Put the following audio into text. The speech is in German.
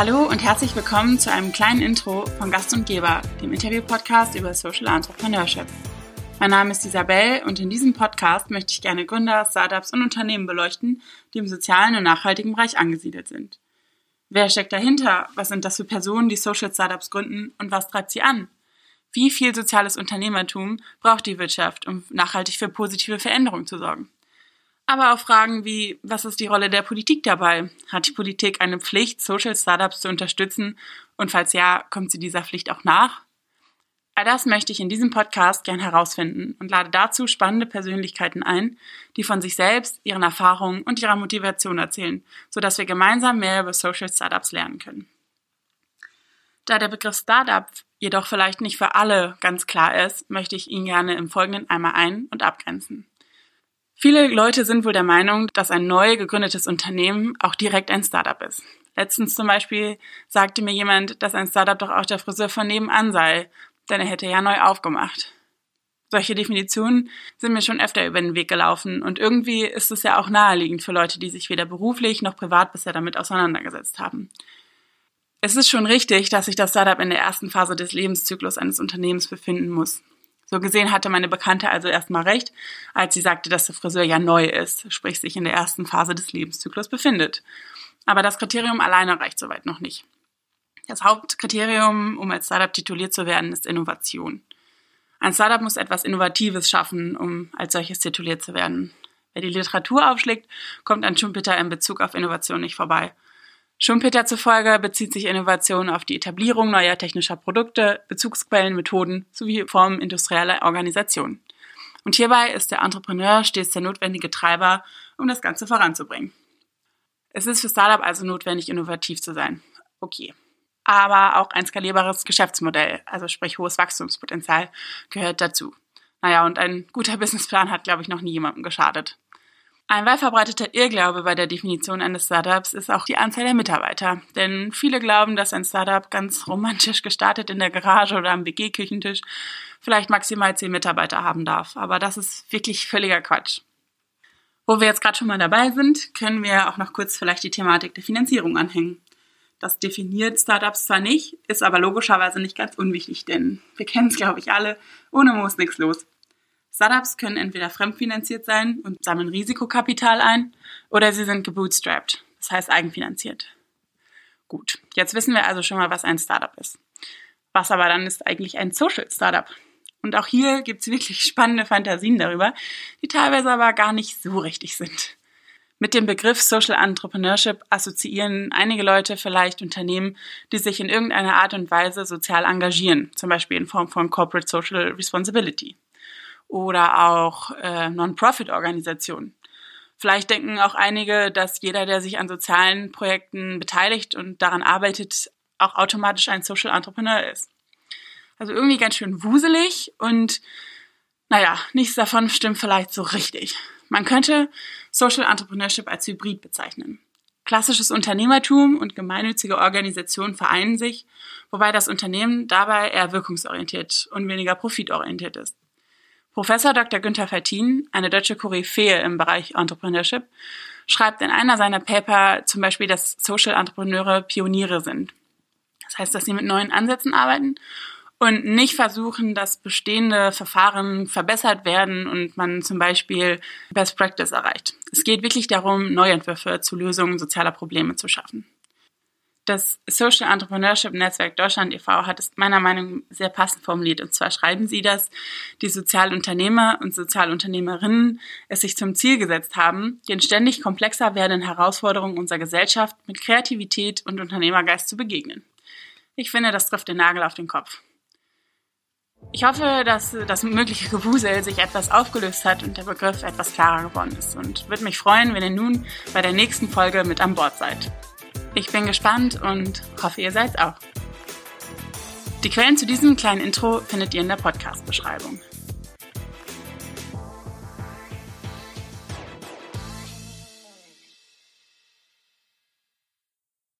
Hallo und herzlich willkommen zu einem kleinen Intro von Gast und Geber, dem Interview-Podcast über Social Entrepreneurship. Mein Name ist Isabel und in diesem Podcast möchte ich gerne Gründer, Startups und Unternehmen beleuchten, die im sozialen und nachhaltigen Bereich angesiedelt sind. Wer steckt dahinter? Was sind das für Personen, die Social Startups gründen und was treibt sie an? Wie viel soziales Unternehmertum braucht die Wirtschaft, um nachhaltig für positive Veränderungen zu sorgen? Aber auch Fragen wie, was ist die Rolle der Politik dabei? Hat die Politik eine Pflicht, Social Startups zu unterstützen? Und falls ja, kommt sie dieser Pflicht auch nach? All das möchte ich in diesem Podcast gern herausfinden und lade dazu spannende Persönlichkeiten ein, die von sich selbst, ihren Erfahrungen und ihrer Motivation erzählen, sodass wir gemeinsam mehr über Social Startups lernen können. Da der Begriff Startup jedoch vielleicht nicht für alle ganz klar ist, möchte ich ihn gerne im Folgenden einmal ein- und abgrenzen. Viele Leute sind wohl der Meinung, dass ein neu gegründetes Unternehmen auch direkt ein Startup ist. Letztens zum Beispiel sagte mir jemand, dass ein Startup doch auch der Friseur von nebenan sei, denn er hätte ja neu aufgemacht. Solche Definitionen sind mir schon öfter über den Weg gelaufen und irgendwie ist es ja auch naheliegend für Leute, die sich weder beruflich noch privat bisher damit auseinandergesetzt haben. Es ist schon richtig, dass sich das Startup in der ersten Phase des Lebenszyklus eines Unternehmens befinden muss. So gesehen hatte meine Bekannte also erstmal recht, als sie sagte, dass der Friseur ja neu ist, sprich sich in der ersten Phase des Lebenszyklus befindet. Aber das Kriterium alleine reicht soweit noch nicht. Das Hauptkriterium, um als Startup tituliert zu werden, ist Innovation. Ein Startup muss etwas Innovatives schaffen, um als solches tituliert zu werden. Wer die Literatur aufschlägt, kommt an Schumpeter in Bezug auf Innovation nicht vorbei. Schumpeter zufolge bezieht sich Innovation auf die Etablierung neuer technischer Produkte, Bezugsquellen, Methoden sowie Formen industrieller Organisation. Und hierbei ist der Entrepreneur stets der notwendige Treiber, um das Ganze voranzubringen. Es ist für Startup also notwendig, innovativ zu sein. Okay aber auch ein skalierbares Geschäftsmodell, also sprich hohes Wachstumspotenzial, gehört dazu. Naja, und ein guter Businessplan hat, glaube ich, noch nie jemandem geschadet. Ein weit verbreiteter Irrglaube bei der Definition eines Startups ist auch die Anzahl der Mitarbeiter. Denn viele glauben, dass ein Startup ganz romantisch gestartet in der Garage oder am WG-Küchentisch vielleicht maximal zehn Mitarbeiter haben darf. Aber das ist wirklich völliger Quatsch. Wo wir jetzt gerade schon mal dabei sind, können wir auch noch kurz vielleicht die Thematik der Finanzierung anhängen. Das definiert Startups zwar nicht, ist aber logischerweise nicht ganz unwichtig, denn wir kennen es, glaube ich, alle, ohne Moos nichts los. Startups können entweder fremdfinanziert sein und sammeln Risikokapital ein, oder sie sind gebootstrapped, das heißt eigenfinanziert. Gut, jetzt wissen wir also schon mal, was ein Startup ist. Was aber dann ist eigentlich ein Social Startup? Und auch hier gibt es wirklich spannende Fantasien darüber, die teilweise aber gar nicht so richtig sind. Mit dem Begriff Social Entrepreneurship assoziieren einige Leute vielleicht Unternehmen, die sich in irgendeiner Art und Weise sozial engagieren, zum Beispiel in Form von Corporate Social Responsibility oder auch äh, Non-Profit-Organisationen. Vielleicht denken auch einige, dass jeder, der sich an sozialen Projekten beteiligt und daran arbeitet, auch automatisch ein Social Entrepreneur ist. Also irgendwie ganz schön wuselig und naja, nichts davon stimmt vielleicht so richtig. Man könnte Social Entrepreneurship als Hybrid bezeichnen. Klassisches Unternehmertum und gemeinnützige Organisationen vereinen sich, wobei das Unternehmen dabei eher wirkungsorientiert und weniger profitorientiert ist. Professor Dr. Günther Vertin, eine deutsche Koryphäe im Bereich Entrepreneurship, schreibt in einer seiner Paper zum Beispiel, dass Social Entrepreneure Pioniere sind. Das heißt, dass sie mit neuen Ansätzen arbeiten und nicht versuchen, dass bestehende Verfahren verbessert werden und man zum Beispiel Best Practice erreicht. Es geht wirklich darum, Neuentwürfe zu Lösungen sozialer Probleme zu schaffen. Das Social Entrepreneurship Netzwerk Deutschland e.V. hat es meiner Meinung nach sehr passend formuliert. Und zwar schreiben sie, dass die Sozialunternehmer und Sozialunternehmerinnen es sich zum Ziel gesetzt haben, den ständig komplexer werdenden Herausforderungen unserer Gesellschaft mit Kreativität und Unternehmergeist zu begegnen. Ich finde, das trifft den Nagel auf den Kopf. Ich hoffe, dass das mögliche Gewusel sich etwas aufgelöst hat und der Begriff etwas klarer geworden ist und würde mich freuen, wenn ihr nun bei der nächsten Folge mit an Bord seid. Ich bin gespannt und hoffe, ihr seid auch. Die Quellen zu diesem kleinen Intro findet ihr in der Podcast-Beschreibung.